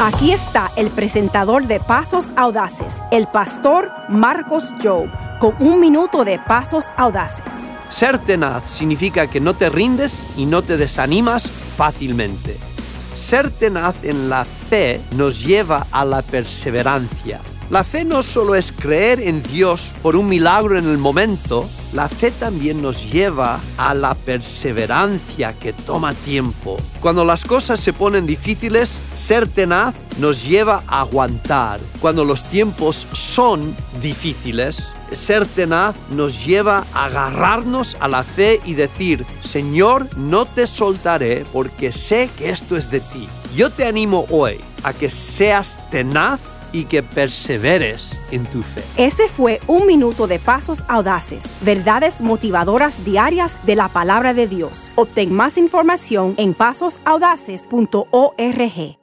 Aquí está el presentador de Pasos Audaces, el pastor Marcos Job, con un minuto de Pasos Audaces. Ser tenaz significa que no te rindes y no te desanimas fácilmente. Ser tenaz en la fe nos lleva a la perseverancia. La fe no solo es creer en Dios por un milagro en el momento, la fe también nos lleva a la perseverancia que toma tiempo. Cuando las cosas se ponen difíciles, ser tenaz nos lleva a aguantar. Cuando los tiempos son difíciles, ser tenaz nos lleva a agarrarnos a la fe y decir, Señor, no te soltaré porque sé que esto es de ti. Yo te animo hoy a que seas tenaz y que perseveres en tu fe. Ese fue un minuto de Pasos Audaces, verdades motivadoras diarias de la palabra de Dios. Obtén más información en pasosaudaces.org.